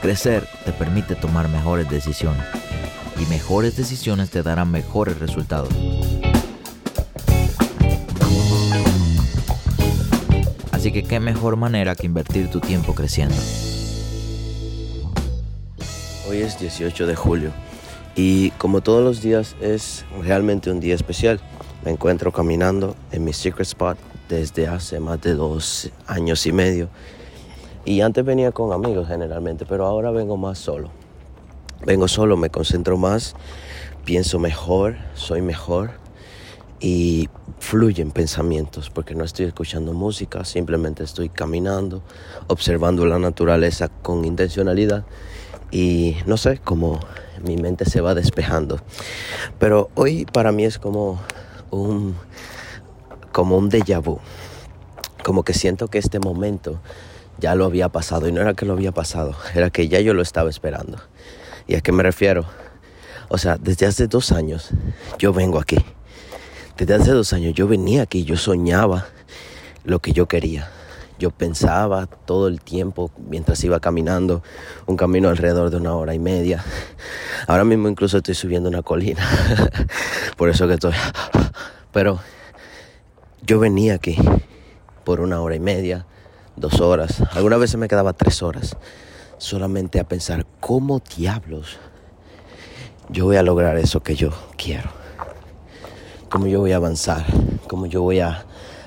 Crecer te permite tomar mejores decisiones y mejores decisiones te darán mejores resultados. Así que qué mejor manera que invertir tu tiempo creciendo. Hoy es 18 de julio y como todos los días es realmente un día especial. Me encuentro caminando en mi secret spot desde hace más de dos años y medio y antes venía con amigos generalmente, pero ahora vengo más solo. Vengo solo, me concentro más, pienso mejor, soy mejor y fluyen pensamientos porque no estoy escuchando música, simplemente estoy caminando, observando la naturaleza con intencionalidad y no sé, cómo mi mente se va despejando. Pero hoy para mí es como un como un déjà vu. Como que siento que este momento ya lo había pasado. Y no era que lo había pasado, era que ya yo lo estaba esperando. ¿Y a qué me refiero? O sea, desde hace dos años yo vengo aquí. Desde hace dos años yo venía aquí, yo soñaba lo que yo quería. Yo pensaba todo el tiempo mientras iba caminando un camino alrededor de una hora y media. Ahora mismo incluso estoy subiendo una colina. Por eso que estoy... Pero yo venía aquí por una hora y media dos horas, algunas veces me quedaba tres horas, solamente a pensar cómo diablos yo voy a lograr eso que yo quiero, cómo yo voy a avanzar, cómo yo voy a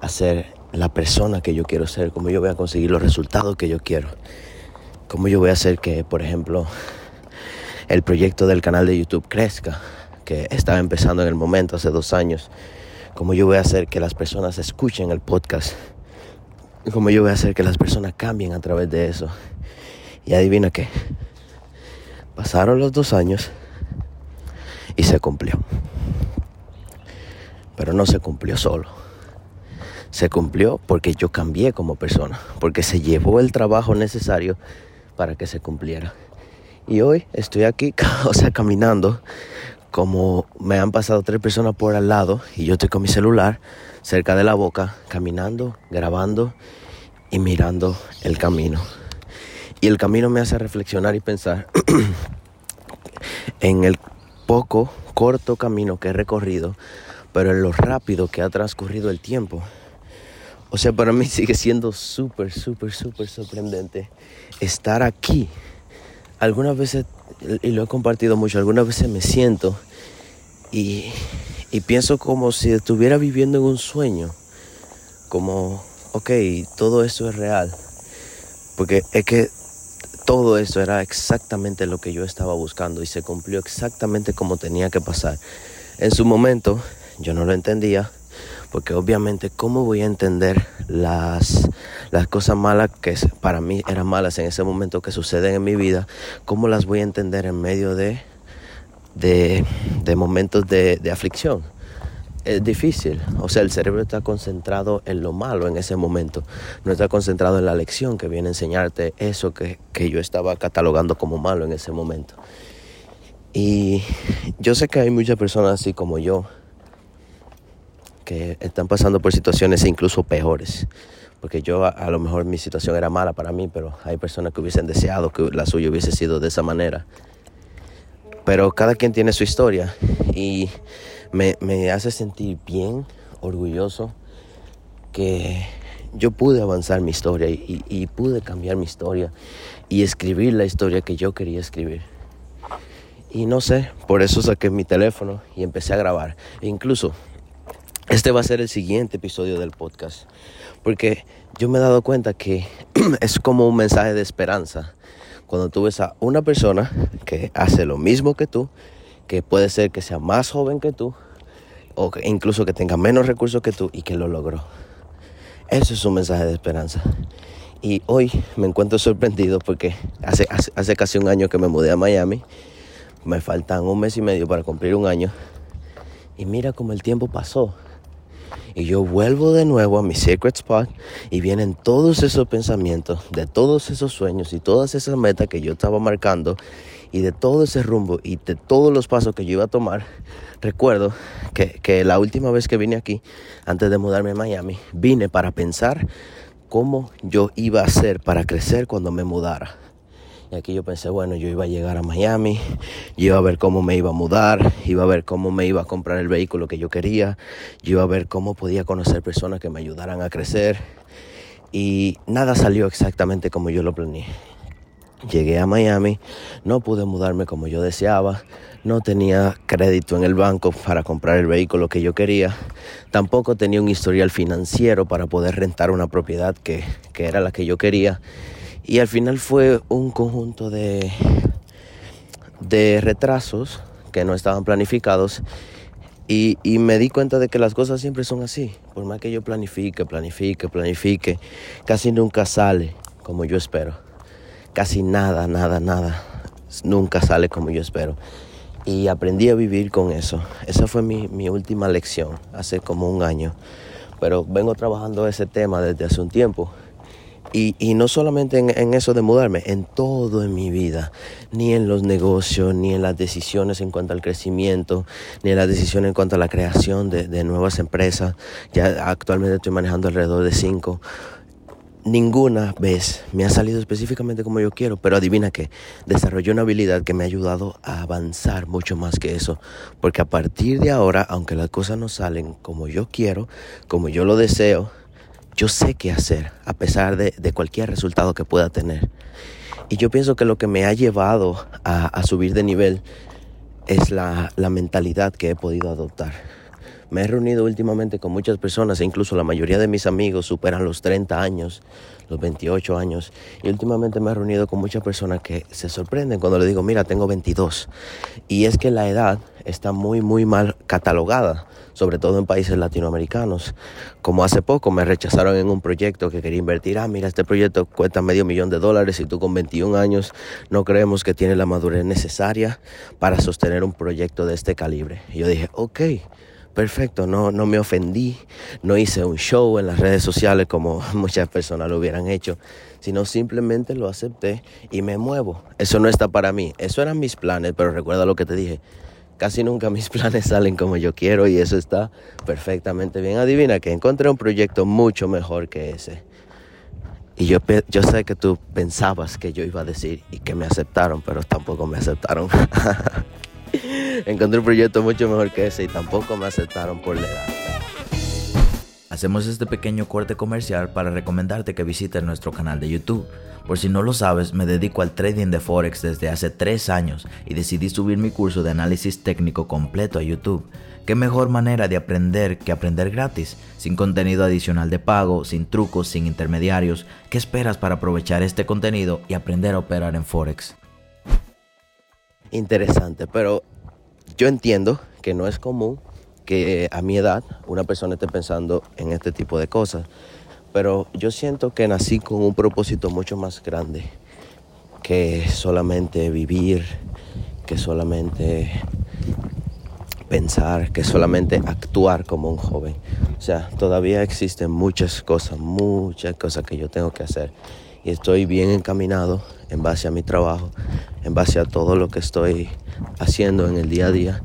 hacer la persona que yo quiero ser, cómo yo voy a conseguir los resultados que yo quiero, cómo yo voy a hacer que, por ejemplo, el proyecto del canal de YouTube crezca, que estaba empezando en el momento hace dos años, cómo yo voy a hacer que las personas escuchen el podcast como yo voy a hacer que las personas cambien a través de eso. Y adivina qué. Pasaron los dos años y se cumplió. Pero no se cumplió solo. Se cumplió porque yo cambié como persona, porque se llevó el trabajo necesario para que se cumpliera. Y hoy estoy aquí, o sea, caminando, como me han pasado tres personas por al lado y yo estoy con mi celular cerca de la boca, caminando, grabando y mirando el camino. Y el camino me hace reflexionar y pensar en el poco, corto camino que he recorrido, pero en lo rápido que ha transcurrido el tiempo. O sea, para mí sigue siendo súper, súper, súper sorprendente estar aquí. Algunas veces, y lo he compartido mucho, algunas veces me siento y y pienso como si estuviera viviendo en un sueño. Como, ok, todo esto es real. Porque es que todo eso era exactamente lo que yo estaba buscando y se cumplió exactamente como tenía que pasar. En su momento yo no lo entendía, porque obviamente cómo voy a entender las, las cosas malas que para mí eran malas en ese momento que suceden en mi vida, cómo las voy a entender en medio de de, momentos de, aflicción. Es difícil, o sea, el cerebro está concentrado en lo malo en ese momento, no está concentrado en la lección que viene a enseñarte eso que, que yo estaba catalogando como malo en ese momento. Y yo sé que hay muchas personas así como yo, que están pasando por situaciones incluso peores. Porque yo a, lo mejor mi situación era mala para mí, pero hay personas que hubiesen deseado que la suya hubiese sido de esa manera. Pero cada quien tiene su historia y me, hace sentir bien orgulloso que yo pude avanzar mi historia y, pude cambiar mi historia y escribir la historia que yo quería escribir. Y no sé, por eso saqué mi teléfono y empecé a grabar. E incluso este va a ser el siguiente episodio del podcast. Porque yo me he dado cuenta que es como un mensaje de esperanza cuando tú ves a una persona que hace lo mismo que tú, que puede ser que sea más joven que tú, o incluso que tenga menos recursos que tú y que lo logró. Eso es un mensaje de esperanza. Y hoy me encuentro sorprendido porque hace, hace, hace casi un año que me mudé a Miami. Me faltan un mes y medio para cumplir un año. Y mira cómo el tiempo pasó. Y yo vuelvo de nuevo a mi secret spot y vienen todos esos pensamientos, de todos esos sueños y todas esas metas que yo estaba marcando y de todo ese rumbo y de todos los pasos que yo iba a tomar. Recuerdo que, que la última vez que vine aquí, antes de mudarme a Miami, vine para pensar cómo yo iba a hacer para crecer cuando me mudara. Aquí yo pensé, bueno, yo iba a llegar a Miami, yo iba a ver cómo me iba a mudar, iba a ver cómo me iba a comprar el vehículo que yo quería, iba a ver cómo podía conocer personas que me ayudaran a crecer. Y nada salió exactamente como yo lo planeé. Llegué a Miami, no pude mudarme como yo deseaba, no tenía crédito en el banco para comprar el vehículo que yo quería, tampoco tenía un historial financiero para poder rentar una propiedad que, que era la que yo quería y al final fue un conjunto de, de retrasos que no estaban planificados y, me di cuenta de que las cosas siempre son así. Por más que yo planifique, planifique, planifique, casi nunca sale como yo espero. Casi nada, nada, nada. Nunca sale como yo espero. Y aprendí a vivir con eso. Esa fue mi, mi última lección hace como un año. Pero vengo trabajando ese tema desde hace un tiempo y, no solamente en, eso de mudarme, en todo en mi vida, ni en los negocios, ni en las decisiones en cuanto al crecimiento, ni en las decisiones en cuanto a la creación de, de nuevas empresas. Ya actualmente estoy manejando alrededor de cinco. Ninguna vez me ha salido específicamente como yo quiero, pero adivina qué, desarrollé una habilidad que me ha ayudado a avanzar mucho más que eso, porque a partir de ahora, aunque las cosas no salen como yo quiero, como yo lo deseo, yo sé qué hacer a pesar de, de, cualquier resultado que pueda tener. Y yo pienso que lo que me ha llevado a, a subir de nivel es la, la, mentalidad que he podido adoptar. Me he reunido últimamente con muchas personas e incluso la mayoría de mis amigos superan los 30 años, los 28 años. Y últimamente me he reunido con muchas personas que se sorprenden cuando le digo, mira, tengo 22. Y es que la edad está muy, muy mal catalogada sobre todo en países latinoamericanos. Como hace poco me rechazaron en un proyecto que quería invertir, ah, mira, este proyecto cuesta medio millón de dólares y tú con 21 años no creemos que tienes la madurez necesaria para sostener un proyecto de este calibre. Y yo dije, ok. Perfecto, no, no me ofendí, no hice un show en las redes sociales como muchas personas lo hubieran hecho, sino simplemente lo acepté y me muevo. Eso no está para mí, eso eran mis planes, pero recuerda lo que te dije, Casi nunca mis planes salen como yo quiero y eso está perfectamente bien. Adivina que encontré un proyecto mucho mejor que ese. Y yo, yo sé que tú pensabas que yo iba a decir y que me aceptaron, pero tampoco me aceptaron. encontré un proyecto mucho mejor que ese y tampoco me aceptaron por la edad. Hacemos este pequeño corte comercial para recomendarte que visites nuestro canal de YouTube. Por si no lo sabes, me dedico al trading de Forex desde hace 3 años y decidí subir mi curso de análisis técnico completo a YouTube. ¿Qué mejor manera de aprender que aprender gratis? Sin contenido adicional de pago, sin trucos, sin intermediarios. ¿Qué esperas para aprovechar este contenido y aprender a operar en Forex? Interesante, pero yo entiendo que no es común que a mi edad una persona esté pensando en este tipo de cosas. Pero yo siento que nací con un propósito mucho más grande que solamente vivir, que solamente pensar, que solamente actuar como un joven. O sea, todavía existen muchas cosas, muchas cosas que yo tengo que hacer. Y estoy bien encaminado en base a mi trabajo, en base a todo lo que estoy haciendo en el día a día.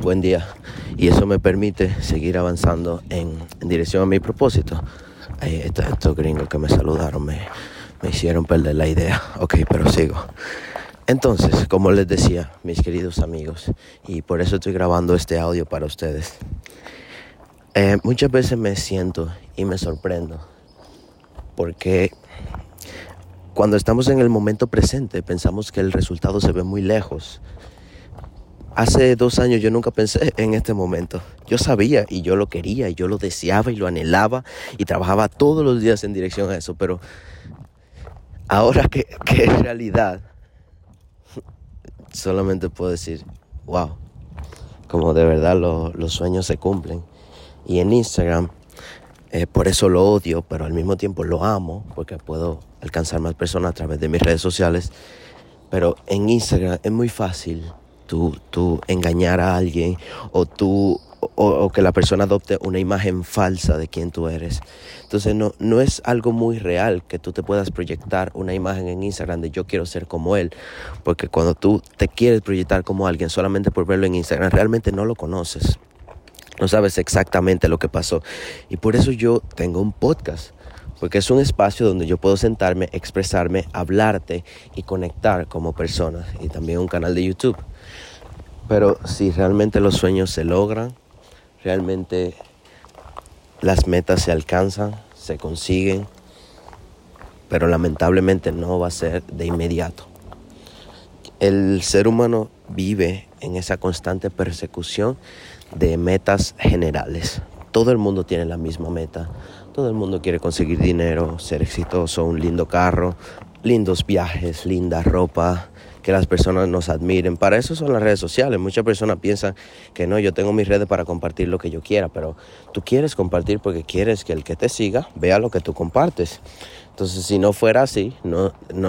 Buen día. Y eso me permite seguir avanzando en, dirección a mi propósito. Estos, gringos que me saludaron me, me hicieron perder la idea. Ok, pero sigo. Entonces, como les decía, mis queridos amigos, y por eso estoy grabando este audio para ustedes, eh, muchas veces me siento y me sorprendo porque cuando estamos en el momento presente pensamos que el resultado se ve muy lejos. Hace dos años yo nunca pensé en este momento. Yo sabía y yo lo quería y yo lo deseaba y lo anhelaba y trabajaba todos los días en dirección a eso, pero ahora que, que es realidad, solamente puedo decir, wow, como de verdad lo, los sueños se cumplen. Y en Instagram Eh, por eso lo odio, pero al mismo tiempo lo amo, porque puedo alcanzar más personas a través de mis redes sociales. Pero en Instagram es muy fácil tú, tú engañar a alguien o tú o, que la persona adopte una imagen falsa de quien tú eres. Entonces no, no es algo muy real que tú te puedas proyectar una imagen en Instagram de yo quiero ser como él, porque cuando tú te quieres proyectar como alguien solamente por verlo en Instagram, realmente no lo conoces. No sabes exactamente lo que pasó. Y por eso yo tengo un podcast porque es un espacio donde yo puedo sentarme, expresarme, hablarte y conectar como persona y también un canal de YouTube. Pero si realmente los sueños se logran, realmente las metas se alcanzan, se consiguen, pero lamentablemente no va a ser de inmediato. El ser humano vive en esa constante persecución de metas generales. Todo el mundo tiene la misma meta. Todo el mundo quiere conseguir dinero, ser exitoso, un lindo carro, lindos viajes, linda ropa, que las personas nos admiren. Para eso son las redes sociales. Muchas personas piensan que no, yo tengo mis redes para compartir lo que yo quiera, pero tú quieres compartir porque quieres que el que te siga vea lo que tú compartes. Entonces, si no fuera así,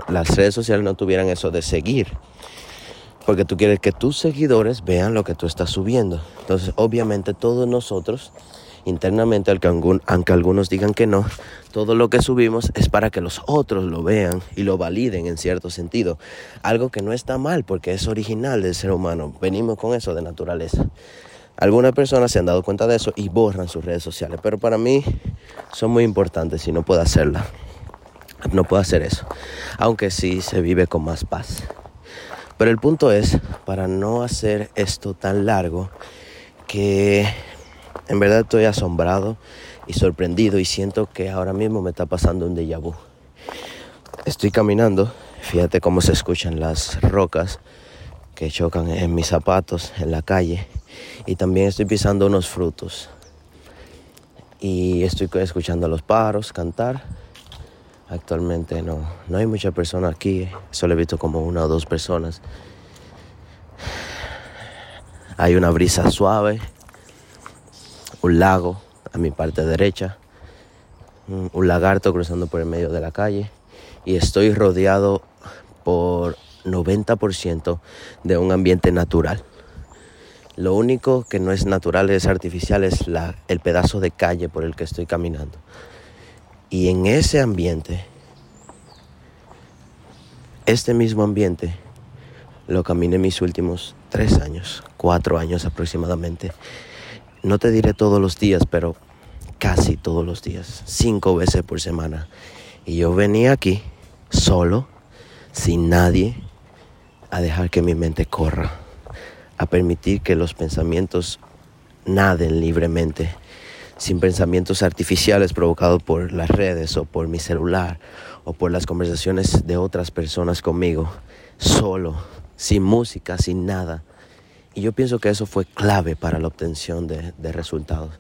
las redes sociales no tuvieran eso de seguir. Porque tú quieres que tus seguidores vean lo que tú estás subiendo. Entonces, obviamente, todos nosotros internamente, aunque, algunos digan que no, todo lo que subimos es para que los otros lo vean y lo validen en cierto sentido. Algo que no está mal porque es original del ser humano. Venimos con eso de naturaleza. Algunas personas se han dado cuenta de eso y borran sus redes sociales, pero para mí son muy importantes y no puedo hacerla. No puedo hacer eso, aunque sí se vive con más paz. Pero el punto es, para no hacer esto tan largo, que en verdad estoy asombrado y sorprendido y siento que ahora mismo me está pasando un déjà vu. Estoy caminando, fíjate cómo se escuchan las rocas que chocan en mis zapatos en la calle y también estoy pisando unos frutos y estoy escuchando a los pájaros cantar. Actualmente no, no hay muchas personas aquí, solo he visto como una o dos personas. Hay una brisa suave un lago a mi parte derecha, un lagarto cruzando por el medio de la calle y estoy rodeado por 90% de un ambiente natural. Lo único que no es natural, es artificial, es la, el pedazo de calle por el que estoy caminando. Y en ese ambiente, este mismo ambiente, lo caminé mis últimos tres años, cuatro años aproximadamente no te diré todos los días, pero casi todos los días, cinco veces por semana. Y yo venía aquí solo, sin nadie, a dejar que mi mente corra, a permitir que los pensamientos naden libremente, sin pensamientos artificiales provocados por las redes o por mi celular o por las conversaciones de otras personas conmigo, solo, sin música, sin nada y yo pienso que eso fue clave para la obtención de, resultados.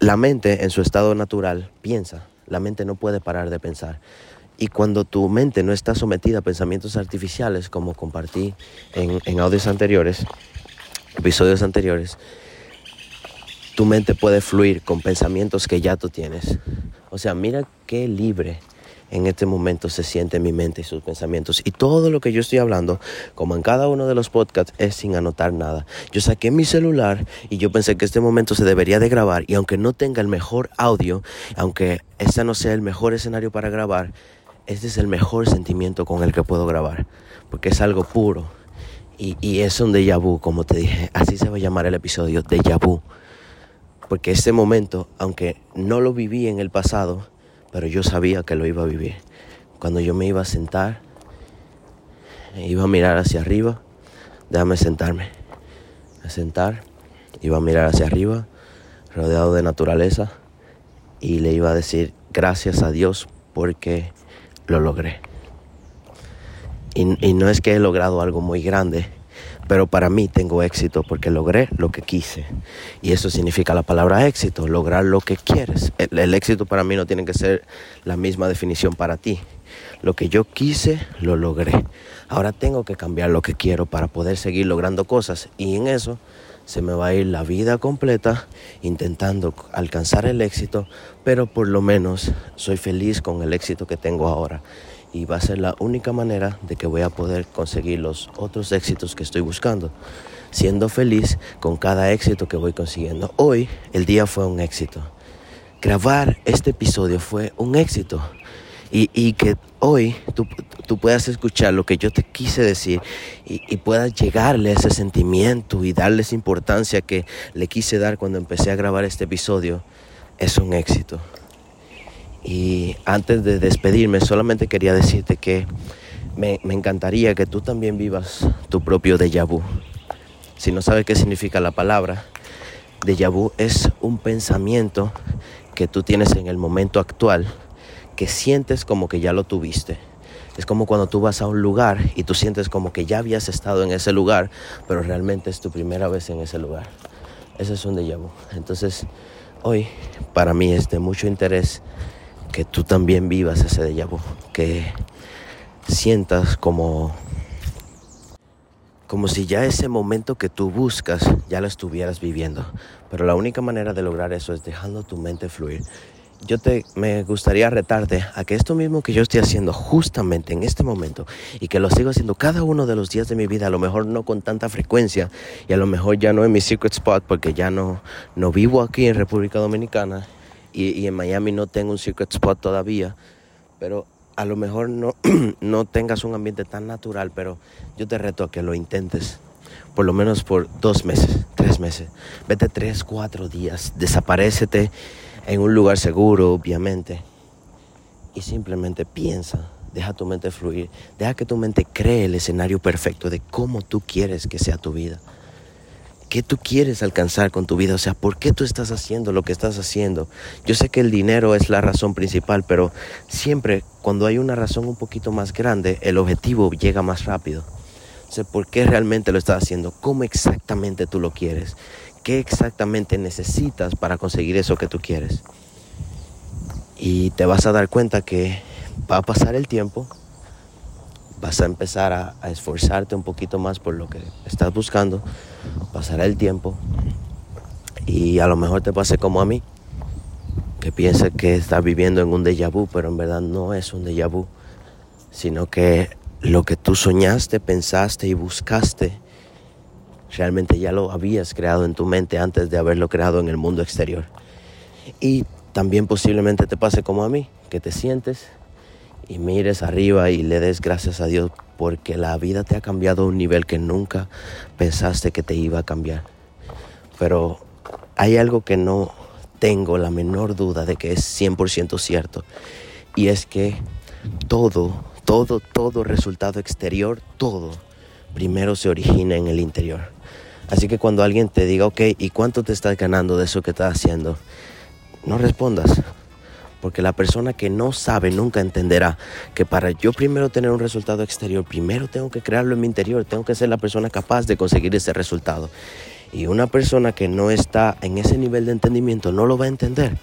La mente en su estado natural piensa, la mente no puede parar de pensar. Y cuando tu mente no está sometida a pensamientos artificiales, como compartí en, en audios anteriores, episodios anteriores, tu mente puede fluir con pensamientos que ya tú tienes. O sea, mira qué libre en este momento se siente en mi mente y sus pensamientos. Y todo lo que yo estoy hablando, como en cada uno de los podcasts, es sin anotar nada. Yo saqué mi celular y yo pensé que este momento se debería de grabar. Y aunque no tenga el mejor audio, aunque este no sea el mejor escenario para grabar, este es el mejor sentimiento con el que puedo grabar. Porque es algo puro. Y, y es un déjà vu, como te dije. Así se va a llamar el episodio, déjà vu. Porque este momento, aunque no lo viví en el pasado, pero yo sabía que lo iba a vivir. Cuando yo me iba a sentar, iba a mirar hacia arriba, déjame sentarme, a sentar, iba a mirar hacia arriba, rodeado de naturaleza, y le iba a decir gracias a Dios porque lo logré. Y, y no es que he logrado algo muy grande, pero para mí tengo éxito porque logré lo que quise. Y eso significa la palabra éxito, lograr lo que quieres. El, éxito para mí no tiene que ser la misma definición para ti. Lo que yo quise, lo logré. Ahora tengo que cambiar lo que quiero para poder seguir logrando cosas. Y en eso se me va a ir la vida completa intentando alcanzar el éxito, pero por lo menos soy feliz con el éxito que tengo ahora. Y va a ser la única manera de que voy a poder conseguir los otros éxitos que estoy buscando, siendo feliz con cada éxito que voy consiguiendo. Hoy el día fue un éxito. Grabar este episodio fue un éxito y, que hoy tú, puedas escuchar lo que yo te quise decir y, y, puedas llegarle a ese sentimiento y darles importancia que le quise dar cuando empecé a grabar este episodio, es un éxito. Y antes de despedirme, solamente quería decirte que me, encantaría que tú también vivas tu propio déjà vu. Si no sabes qué significa la palabra, déjà vu es un pensamiento que tú tienes en el momento actual que sientes como que ya lo tuviste. Es como cuando tú vas a un lugar y tú sientes como que ya habías estado en ese lugar, pero realmente es tu primera vez en ese lugar. Ese es un déjà vu. Entonces, hoy para mí es de mucho interés que tú también vivas ese déjà vu, que sientas como como si ya ese momento que tú buscas ya lo estuvieras viviendo. Pero la única manera de lograr eso es dejando tu mente fluir yo te, me gustaría retarte a que esto mismo que yo estoy haciendo justamente en este momento y que lo sigo haciendo cada uno de los días de mi vida, a lo mejor no con tanta frecuencia y a lo mejor ya no en mi secret spot porque ya no, no vivo aquí en República Dominicana y, en Miami no tengo un secret spot todavía, pero a lo mejor no, no tengas un ambiente tan natural, pero yo te reto a que lo intentes por lo menos por dos meses, tres meses. Vete tres, cuatro días, desaparecete en un lugar seguro, obviamente. Y simplemente piensa, deja tu mente fluir, deja que tu mente cree el escenario perfecto de cómo tú quieres que sea tu vida. ¿Qué tú quieres alcanzar con tu vida? O sea, ¿por qué tú estás haciendo lo que estás haciendo? Yo sé que el dinero es la razón principal, pero siempre cuando hay una razón un poquito más grande, el objetivo llega más rápido. O sea, ¿por qué realmente lo estás haciendo? ¿Cómo exactamente tú lo quieres? qué exactamente necesitas para conseguir eso que tú quieres. Y te vas a dar cuenta que va a pasar el tiempo, vas a empezar a, esforzarte un poquito más por lo que estás buscando, pasará el tiempo y a lo mejor te pase como a mí, que piensas que estás viviendo en un déjà vu, pero en verdad no es un déjà vu, sino que lo que tú soñaste, pensaste y buscaste realmente ya lo habías creado en tu mente antes de haberlo creado en el mundo exterior. Y también posiblemente te pase como a mí, que te sientes y mires arriba y le des gracias a Dios porque la vida te ha cambiado a un nivel que nunca pensaste que te iba a cambiar. Pero hay algo que no tengo la menor duda de que es 100% cierto y es que todo, todo, todo resultado exterior, todo, primero se origina en el interior. Así que cuando alguien te diga, ok, ¿y cuánto te estás ganando de eso que estás haciendo? No respondas. Porque la persona que no sabe nunca entenderá que para yo primero tener un resultado exterior, primero tengo que crearlo en mi interior, tengo que ser la persona capaz de conseguir ese resultado. Y una persona que no está en ese nivel de entendimiento no lo va a entender.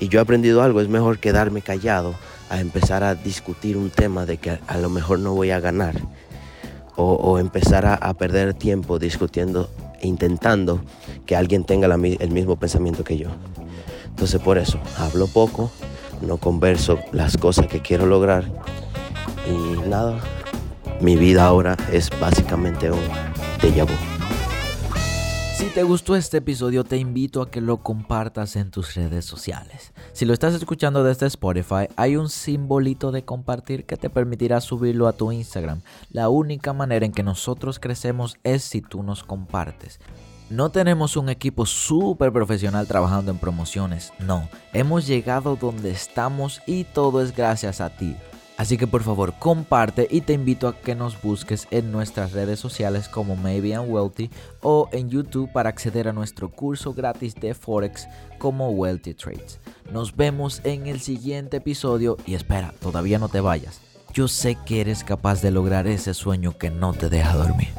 Y yo he aprendido algo, es mejor quedarme callado a empezar a discutir un tema de que a lo mejor no voy a ganar o, empezar a, perder tiempo discutiendo e intentando que alguien tenga el mismo pensamiento que yo. Entonces por eso hablo poco, no converso las cosas que quiero lograr y nada, mi vida ahora es básicamente un déjà. Si te gustó este episodio, te invito a que lo compartas en tus redes sociales. Si lo estás escuchando desde Spotify, hay un simbolito de compartir que te permitirá subirlo a tu Instagram. La única manera en que nosotros crecemos es si tú nos compartes. No tenemos un equipo súper profesional trabajando en promociones, no. Hemos llegado donde estamos y todo es gracias a ti. Así que por favor comparte y te invito a que nos busques en nuestras redes sociales como Maybe I'm Wealthy o en YouTube para acceder a nuestro curso gratis de Forex como Wealthy Trades. Nos vemos en el siguiente episodio y espera, todavía no te vayas. Yo sé que eres capaz de lograr ese sueño que no te deja dormir.